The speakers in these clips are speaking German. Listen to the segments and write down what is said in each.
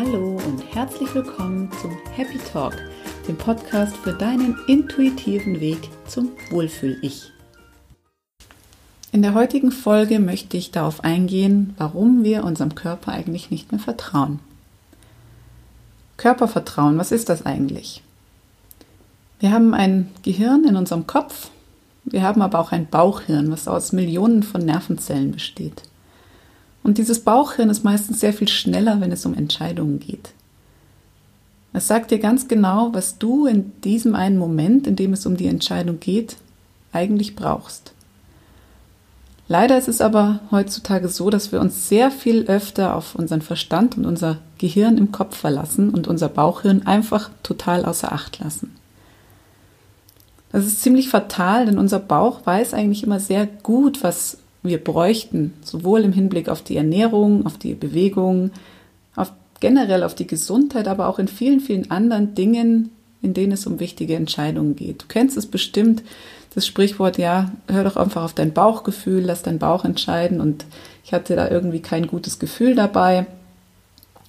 Hallo und herzlich willkommen zum Happy Talk, dem Podcast für deinen intuitiven Weg zum Wohlfühl-Ich. In der heutigen Folge möchte ich darauf eingehen, warum wir unserem Körper eigentlich nicht mehr vertrauen. Körpervertrauen, was ist das eigentlich? Wir haben ein Gehirn in unserem Kopf, wir haben aber auch ein Bauchhirn, was aus Millionen von Nervenzellen besteht. Und dieses Bauchhirn ist meistens sehr viel schneller, wenn es um Entscheidungen geht. Es sagt dir ganz genau, was du in diesem einen Moment, in dem es um die Entscheidung geht, eigentlich brauchst. Leider ist es aber heutzutage so, dass wir uns sehr viel öfter auf unseren Verstand und unser Gehirn im Kopf verlassen und unser Bauchhirn einfach total außer Acht lassen. Das ist ziemlich fatal, denn unser Bauch weiß eigentlich immer sehr gut, was wir bräuchten, sowohl im Hinblick auf die Ernährung, auf die Bewegung, auf generell auf die Gesundheit, aber auch in vielen, vielen anderen Dingen, in denen es um wichtige Entscheidungen geht. Du kennst es bestimmt, das Sprichwort, ja, hör doch einfach auf dein Bauchgefühl, lass dein Bauch entscheiden und ich hatte da irgendwie kein gutes Gefühl dabei.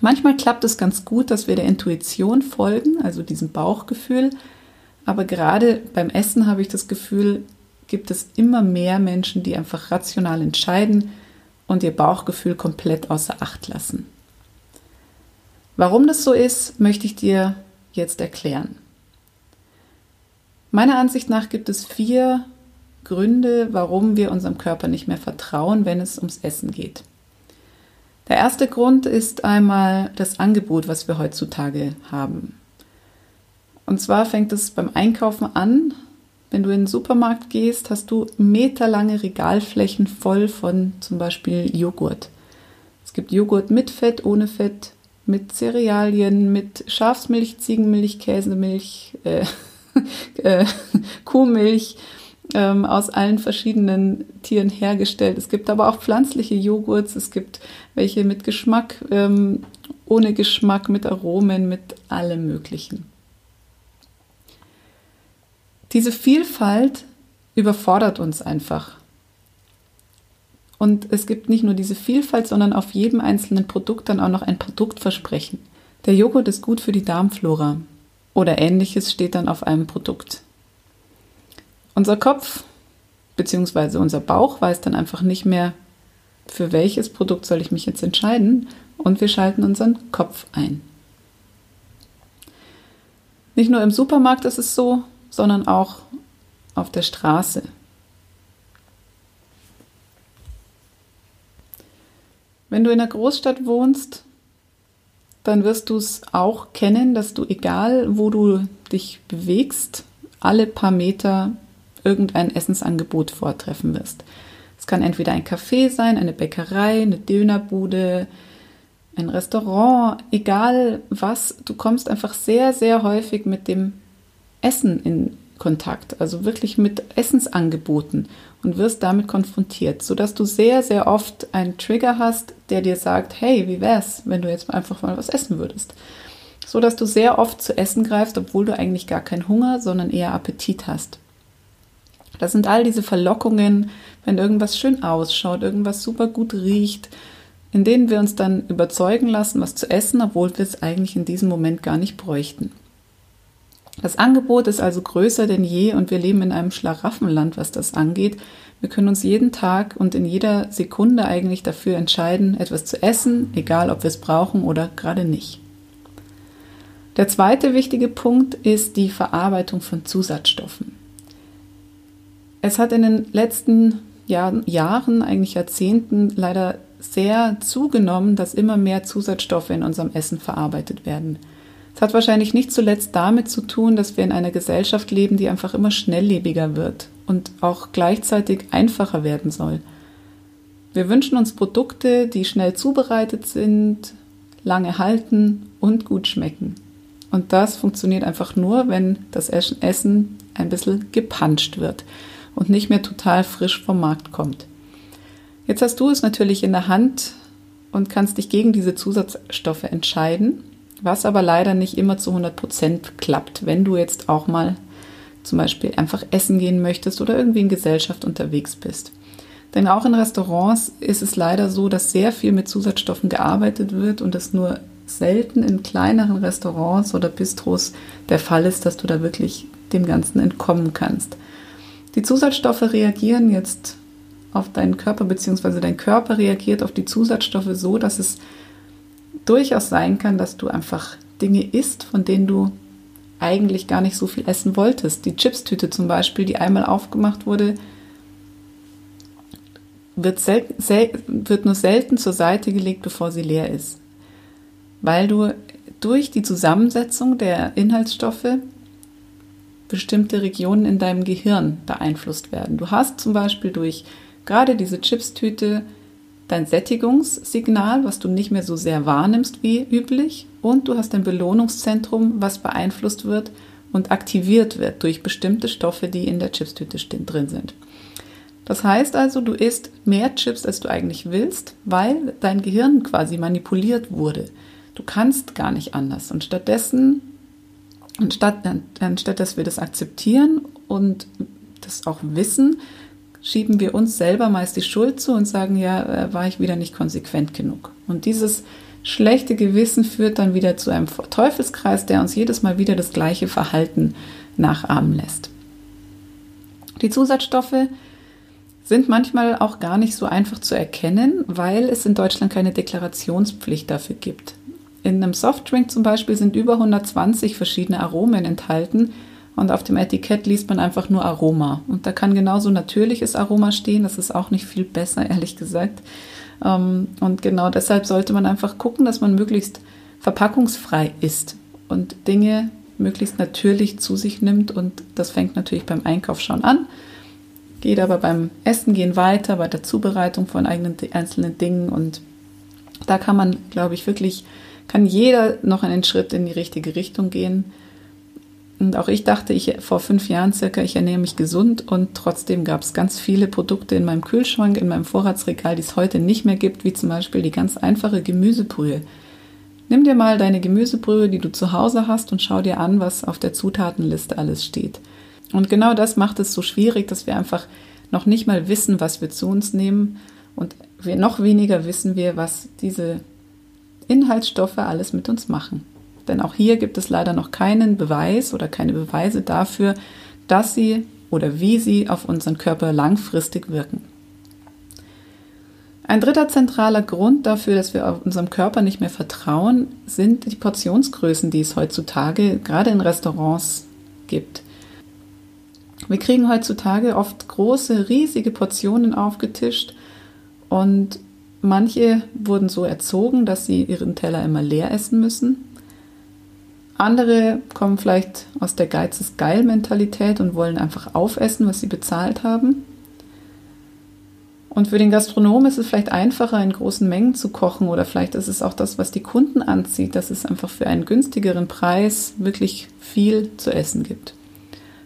Manchmal klappt es ganz gut, dass wir der Intuition folgen, also diesem Bauchgefühl, aber gerade beim Essen habe ich das Gefühl, gibt es immer mehr Menschen, die einfach rational entscheiden und ihr Bauchgefühl komplett außer Acht lassen. Warum das so ist, möchte ich dir jetzt erklären. Meiner Ansicht nach gibt es vier Gründe, warum wir unserem Körper nicht mehr vertrauen, wenn es ums Essen geht. Der erste Grund ist einmal das Angebot, was wir heutzutage haben. Und zwar fängt es beim Einkaufen an, wenn du in den Supermarkt gehst, hast du meterlange Regalflächen voll von zum Beispiel Joghurt. Es gibt Joghurt mit Fett, ohne Fett, mit Cerealien, mit Schafsmilch, Ziegenmilch, Käsemilch, äh, äh, Kuhmilch ähm, aus allen verschiedenen Tieren hergestellt. Es gibt aber auch pflanzliche Joghurts, es gibt welche mit Geschmack, ähm, ohne Geschmack, mit Aromen, mit allem Möglichen. Diese Vielfalt überfordert uns einfach. Und es gibt nicht nur diese Vielfalt, sondern auf jedem einzelnen Produkt dann auch noch ein Produktversprechen. Der Joghurt ist gut für die Darmflora oder ähnliches steht dann auf einem Produkt. Unser Kopf bzw. unser Bauch weiß dann einfach nicht mehr, für welches Produkt soll ich mich jetzt entscheiden und wir schalten unseren Kopf ein. Nicht nur im Supermarkt ist es so, sondern auch auf der Straße. Wenn du in einer Großstadt wohnst, dann wirst du es auch kennen, dass du, egal wo du dich bewegst, alle paar Meter irgendein Essensangebot vortreffen wirst. Es kann entweder ein Café sein, eine Bäckerei, eine Dönerbude, ein Restaurant, egal was, du kommst einfach sehr, sehr häufig mit dem Essen in Kontakt, also wirklich mit Essensangeboten und wirst damit konfrontiert, sodass du sehr, sehr oft einen Trigger hast, der dir sagt, hey, wie wär's, wenn du jetzt einfach mal was essen würdest? So dass du sehr oft zu essen greifst, obwohl du eigentlich gar keinen Hunger, sondern eher Appetit hast. Das sind all diese Verlockungen, wenn irgendwas schön ausschaut, irgendwas super gut riecht, in denen wir uns dann überzeugen lassen, was zu essen, obwohl wir es eigentlich in diesem Moment gar nicht bräuchten. Das Angebot ist also größer denn je und wir leben in einem Schlaraffenland, was das angeht. Wir können uns jeden Tag und in jeder Sekunde eigentlich dafür entscheiden, etwas zu essen, egal ob wir es brauchen oder gerade nicht. Der zweite wichtige Punkt ist die Verarbeitung von Zusatzstoffen. Es hat in den letzten Jahr, Jahren, eigentlich Jahrzehnten leider sehr zugenommen, dass immer mehr Zusatzstoffe in unserem Essen verarbeitet werden. Es hat wahrscheinlich nicht zuletzt damit zu tun, dass wir in einer Gesellschaft leben, die einfach immer schnelllebiger wird und auch gleichzeitig einfacher werden soll. Wir wünschen uns Produkte, die schnell zubereitet sind, lange halten und gut schmecken. Und das funktioniert einfach nur, wenn das Essen ein bisschen gepanscht wird und nicht mehr total frisch vom Markt kommt. Jetzt hast du es natürlich in der Hand und kannst dich gegen diese Zusatzstoffe entscheiden was aber leider nicht immer zu 100 Prozent klappt, wenn du jetzt auch mal zum Beispiel einfach essen gehen möchtest oder irgendwie in Gesellschaft unterwegs bist. Denn auch in Restaurants ist es leider so, dass sehr viel mit Zusatzstoffen gearbeitet wird und es nur selten in kleineren Restaurants oder Bistros der Fall ist, dass du da wirklich dem Ganzen entkommen kannst. Die Zusatzstoffe reagieren jetzt auf deinen Körper, beziehungsweise dein Körper reagiert auf die Zusatzstoffe so, dass es durchaus sein kann, dass du einfach Dinge isst, von denen du eigentlich gar nicht so viel essen wolltest. Die Chipstüte zum Beispiel, die einmal aufgemacht wurde, wird, selten, sel wird nur selten zur Seite gelegt, bevor sie leer ist. Weil du durch die Zusammensetzung der Inhaltsstoffe bestimmte Regionen in deinem Gehirn beeinflusst werden. Du hast zum Beispiel durch gerade diese Chipstüte dein Sättigungssignal, was du nicht mehr so sehr wahrnimmst wie üblich, und du hast ein Belohnungszentrum, was beeinflusst wird und aktiviert wird durch bestimmte Stoffe, die in der Chipstüte drin sind. Das heißt also, du isst mehr Chips, als du eigentlich willst, weil dein Gehirn quasi manipuliert wurde. Du kannst gar nicht anders. Und stattdessen, anstatt, anstatt dass wir das akzeptieren und das auch wissen, schieben wir uns selber meist die Schuld zu und sagen, ja, äh, war ich wieder nicht konsequent genug. Und dieses schlechte Gewissen führt dann wieder zu einem Teufelskreis, der uns jedes Mal wieder das gleiche Verhalten nachahmen lässt. Die Zusatzstoffe sind manchmal auch gar nicht so einfach zu erkennen, weil es in Deutschland keine Deklarationspflicht dafür gibt. In einem Softdrink zum Beispiel sind über 120 verschiedene Aromen enthalten und auf dem Etikett liest man einfach nur Aroma. Und da kann genauso natürliches Aroma stehen. Das ist auch nicht viel besser, ehrlich gesagt. Ähm, und genau deshalb sollte man einfach gucken, dass man möglichst verpackungsfrei isst und Dinge möglichst natürlich zu sich nimmt. Und das fängt natürlich beim Einkauf schon an, geht aber beim Essen gehen weiter, bei der Zubereitung von eigenen einzelnen Dingen. Und da kann man, glaube ich, wirklich, kann jeder noch einen Schritt in die richtige Richtung gehen und auch ich dachte, ich vor fünf Jahren circa, ich ernähre mich gesund und trotzdem gab es ganz viele Produkte in meinem Kühlschrank, in meinem Vorratsregal, die es heute nicht mehr gibt, wie zum Beispiel die ganz einfache Gemüsebrühe. Nimm dir mal deine Gemüsebrühe, die du zu Hause hast, und schau dir an, was auf der Zutatenliste alles steht. Und genau das macht es so schwierig, dass wir einfach noch nicht mal wissen, was wir zu uns nehmen und wir noch weniger wissen wir, was diese Inhaltsstoffe alles mit uns machen. Denn auch hier gibt es leider noch keinen Beweis oder keine Beweise dafür, dass sie oder wie sie auf unseren Körper langfristig wirken. Ein dritter zentraler Grund dafür, dass wir unserem Körper nicht mehr vertrauen, sind die Portionsgrößen, die es heutzutage gerade in Restaurants gibt. Wir kriegen heutzutage oft große, riesige Portionen aufgetischt und manche wurden so erzogen, dass sie ihren Teller immer leer essen müssen. Andere kommen vielleicht aus der Geiz ist geil Mentalität und wollen einfach aufessen, was sie bezahlt haben. Und für den Gastronomen ist es vielleicht einfacher, in großen Mengen zu kochen oder vielleicht ist es auch das, was die Kunden anzieht, dass es einfach für einen günstigeren Preis wirklich viel zu essen gibt.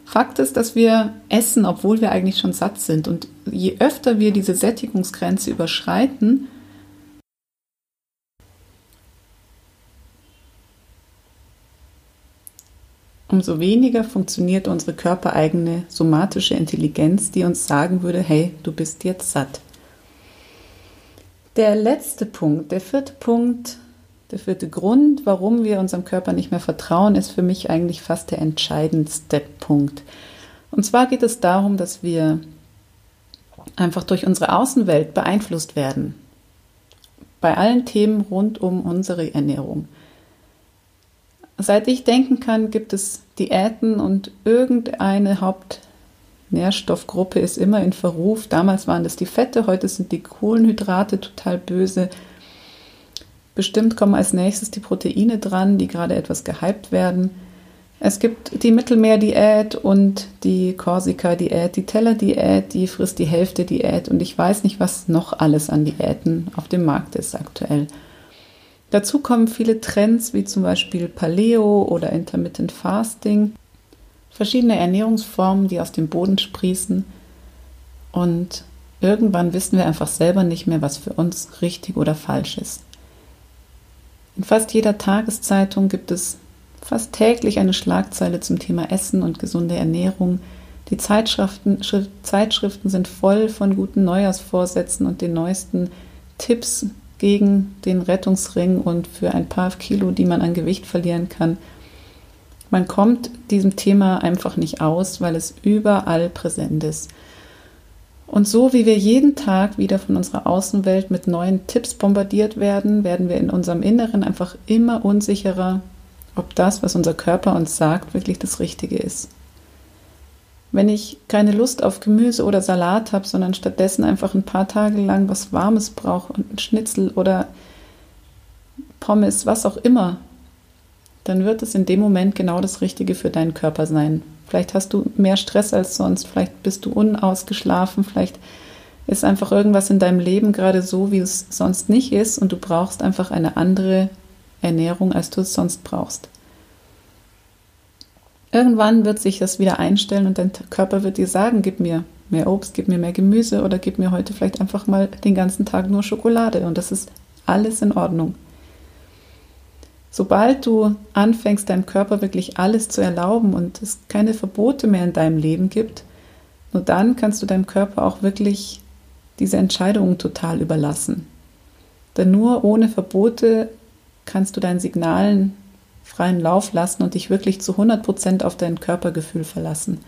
Fakt ist, dass wir essen, obwohl wir eigentlich schon satt sind. Und je öfter wir diese Sättigungsgrenze überschreiten, umso weniger funktioniert unsere körpereigene somatische Intelligenz, die uns sagen würde, hey, du bist jetzt satt. Der letzte Punkt, der vierte Punkt, der vierte Grund, warum wir unserem Körper nicht mehr vertrauen, ist für mich eigentlich fast der entscheidendste Punkt. Und zwar geht es darum, dass wir einfach durch unsere Außenwelt beeinflusst werden. Bei allen Themen rund um unsere Ernährung. Seit ich denken kann, gibt es Diäten und irgendeine Hauptnährstoffgruppe ist immer in Verruf. Damals waren das die Fette, heute sind die Kohlenhydrate total böse. Bestimmt kommen als nächstes die Proteine dran, die gerade etwas gehypt werden. Es gibt die Mittelmeerdiät und die Korsika-Diät, die Teller-Diät, die frisst die Hälfte Diät und ich weiß nicht, was noch alles an Diäten auf dem Markt ist aktuell. Dazu kommen viele Trends wie zum Beispiel Paleo oder Intermittent Fasting, verschiedene Ernährungsformen, die aus dem Boden sprießen und irgendwann wissen wir einfach selber nicht mehr, was für uns richtig oder falsch ist. In fast jeder Tageszeitung gibt es fast täglich eine Schlagzeile zum Thema Essen und gesunde Ernährung. Die Zeitschriften, Zeitschriften sind voll von guten Neujahrsvorsätzen und den neuesten Tipps gegen den Rettungsring und für ein paar Kilo, die man an Gewicht verlieren kann. Man kommt diesem Thema einfach nicht aus, weil es überall präsent ist. Und so wie wir jeden Tag wieder von unserer Außenwelt mit neuen Tipps bombardiert werden, werden wir in unserem Inneren einfach immer unsicherer, ob das, was unser Körper uns sagt, wirklich das Richtige ist. Wenn ich keine Lust auf Gemüse oder Salat habe, sondern stattdessen einfach ein paar Tage lang was Warmes brauche und ein Schnitzel oder Pommes, was auch immer, dann wird es in dem Moment genau das Richtige für deinen Körper sein. Vielleicht hast du mehr Stress als sonst, vielleicht bist du unausgeschlafen, vielleicht ist einfach irgendwas in deinem Leben gerade so, wie es sonst nicht ist und du brauchst einfach eine andere Ernährung, als du es sonst brauchst. Irgendwann wird sich das wieder einstellen und dein Körper wird dir sagen, gib mir mehr Obst, gib mir mehr Gemüse oder gib mir heute vielleicht einfach mal den ganzen Tag nur Schokolade und das ist alles in Ordnung. Sobald du anfängst, deinem Körper wirklich alles zu erlauben und es keine Verbote mehr in deinem Leben gibt, nur dann kannst du deinem Körper auch wirklich diese Entscheidungen total überlassen. Denn nur ohne Verbote kannst du deinen Signalen freien Lauf lassen und dich wirklich zu 100% auf dein Körpergefühl verlassen.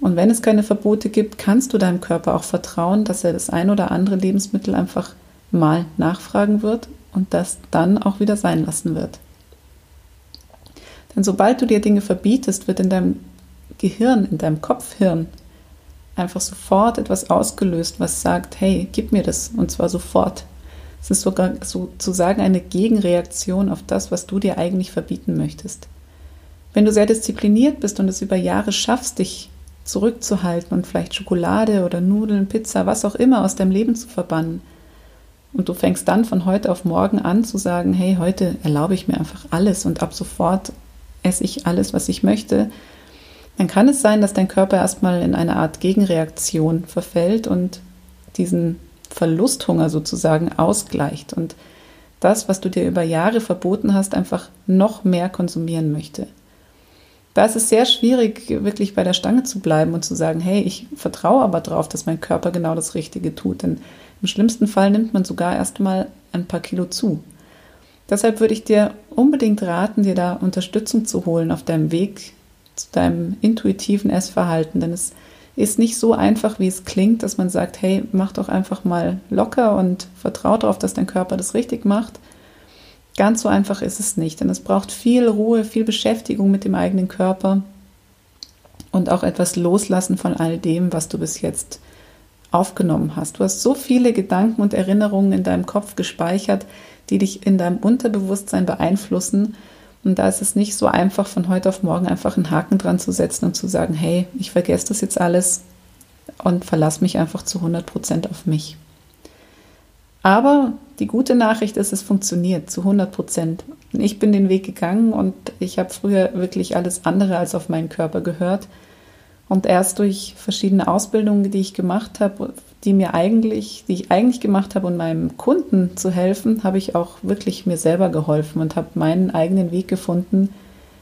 Und wenn es keine Verbote gibt, kannst du deinem Körper auch vertrauen, dass er das ein oder andere Lebensmittel einfach mal nachfragen wird und das dann auch wieder sein lassen wird. Denn sobald du dir Dinge verbietest, wird in deinem Gehirn, in deinem Kopfhirn einfach sofort etwas ausgelöst, was sagt, hey, gib mir das und zwar sofort. Es ist sogar sozusagen eine Gegenreaktion auf das, was du dir eigentlich verbieten möchtest. Wenn du sehr diszipliniert bist und es über Jahre schaffst, dich zurückzuhalten und vielleicht Schokolade oder Nudeln, Pizza, was auch immer aus deinem Leben zu verbannen, und du fängst dann von heute auf morgen an zu sagen, hey, heute erlaube ich mir einfach alles und ab sofort esse ich alles, was ich möchte, dann kann es sein, dass dein Körper erstmal in eine Art Gegenreaktion verfällt und diesen Verlusthunger sozusagen ausgleicht und das, was du dir über Jahre verboten hast, einfach noch mehr konsumieren möchte. Da ist es sehr schwierig, wirklich bei der Stange zu bleiben und zu sagen, hey, ich vertraue aber darauf, dass mein Körper genau das Richtige tut. Denn im schlimmsten Fall nimmt man sogar erstmal ein paar Kilo zu. Deshalb würde ich dir unbedingt raten, dir da Unterstützung zu holen auf deinem Weg zu deinem intuitiven Essverhalten, denn es ist nicht so einfach, wie es klingt, dass man sagt, hey, mach doch einfach mal locker und vertrau darauf, dass dein Körper das richtig macht. Ganz so einfach ist es nicht, denn es braucht viel Ruhe, viel Beschäftigung mit dem eigenen Körper und auch etwas Loslassen von all dem, was du bis jetzt aufgenommen hast. Du hast so viele Gedanken und Erinnerungen in deinem Kopf gespeichert, die dich in deinem Unterbewusstsein beeinflussen und da ist es nicht so einfach, von heute auf morgen einfach einen Haken dran zu setzen und zu sagen, hey, ich vergesse das jetzt alles und verlasse mich einfach zu 100 Prozent auf mich. Aber die gute Nachricht ist, es funktioniert zu 100 Prozent. Ich bin den Weg gegangen und ich habe früher wirklich alles andere als auf meinen Körper gehört. Und erst durch verschiedene Ausbildungen, die ich gemacht habe, die mir eigentlich, die ich eigentlich gemacht habe, um meinem Kunden zu helfen, habe ich auch wirklich mir selber geholfen und habe meinen eigenen Weg gefunden,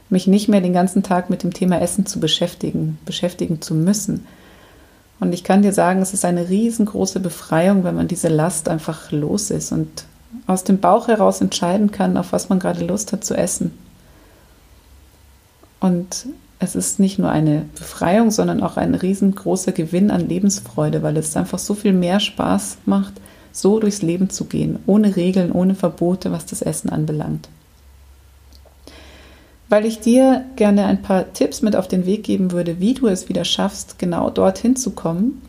mich nicht mehr den ganzen Tag mit dem Thema Essen zu beschäftigen, beschäftigen zu müssen. Und ich kann dir sagen, es ist eine riesengroße Befreiung, wenn man diese Last einfach los ist und aus dem Bauch heraus entscheiden kann, auf was man gerade Lust hat zu essen. Und es ist nicht nur eine Befreiung, sondern auch ein riesengroßer Gewinn an Lebensfreude, weil es einfach so viel mehr Spaß macht, so durchs Leben zu gehen, ohne Regeln, ohne Verbote, was das Essen anbelangt. Weil ich dir gerne ein paar Tipps mit auf den Weg geben würde, wie du es wieder schaffst, genau dorthin zu kommen,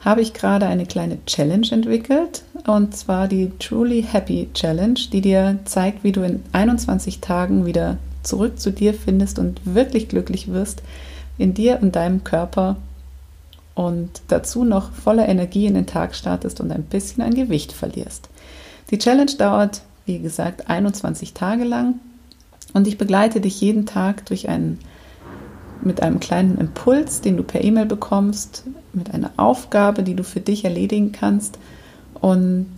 habe ich gerade eine kleine Challenge entwickelt, und zwar die Truly Happy Challenge, die dir zeigt, wie du in 21 Tagen wieder zurück zu dir findest und wirklich glücklich wirst in dir und deinem Körper und dazu noch voller Energie in den Tag startest und ein bisschen an Gewicht verlierst. Die Challenge dauert, wie gesagt, 21 Tage lang und ich begleite dich jeden Tag durch einen mit einem kleinen Impuls, den du per E-Mail bekommst, mit einer Aufgabe, die du für dich erledigen kannst und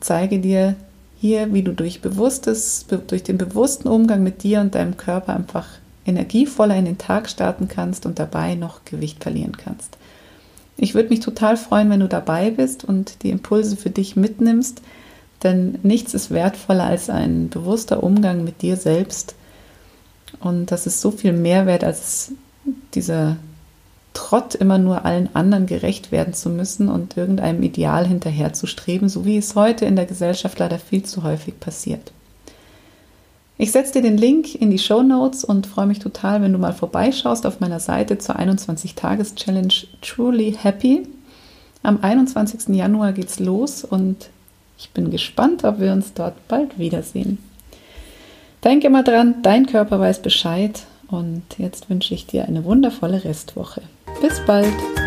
zeige dir hier, wie du durch bewusstes, durch den bewussten Umgang mit dir und deinem Körper einfach energievoller in den Tag starten kannst und dabei noch Gewicht verlieren kannst. Ich würde mich total freuen, wenn du dabei bist und die Impulse für dich mitnimmst, Denn nichts ist wertvoller als ein bewusster Umgang mit dir selbst. Und das ist so viel mehr wert als dieser Trott, immer nur allen anderen gerecht werden zu müssen und irgendeinem Ideal hinterherzustreben, so wie es heute in der Gesellschaft leider viel zu häufig passiert. Ich setze dir den Link in die Show Notes und freue mich total, wenn du mal vorbeischaust auf meiner Seite zur 21-Tages-Challenge Truly Happy. Am 21. Januar geht's los und ich bin gespannt, ob wir uns dort bald wiedersehen. Denke mal dran, dein Körper weiß Bescheid und jetzt wünsche ich dir eine wundervolle Restwoche. Bis bald!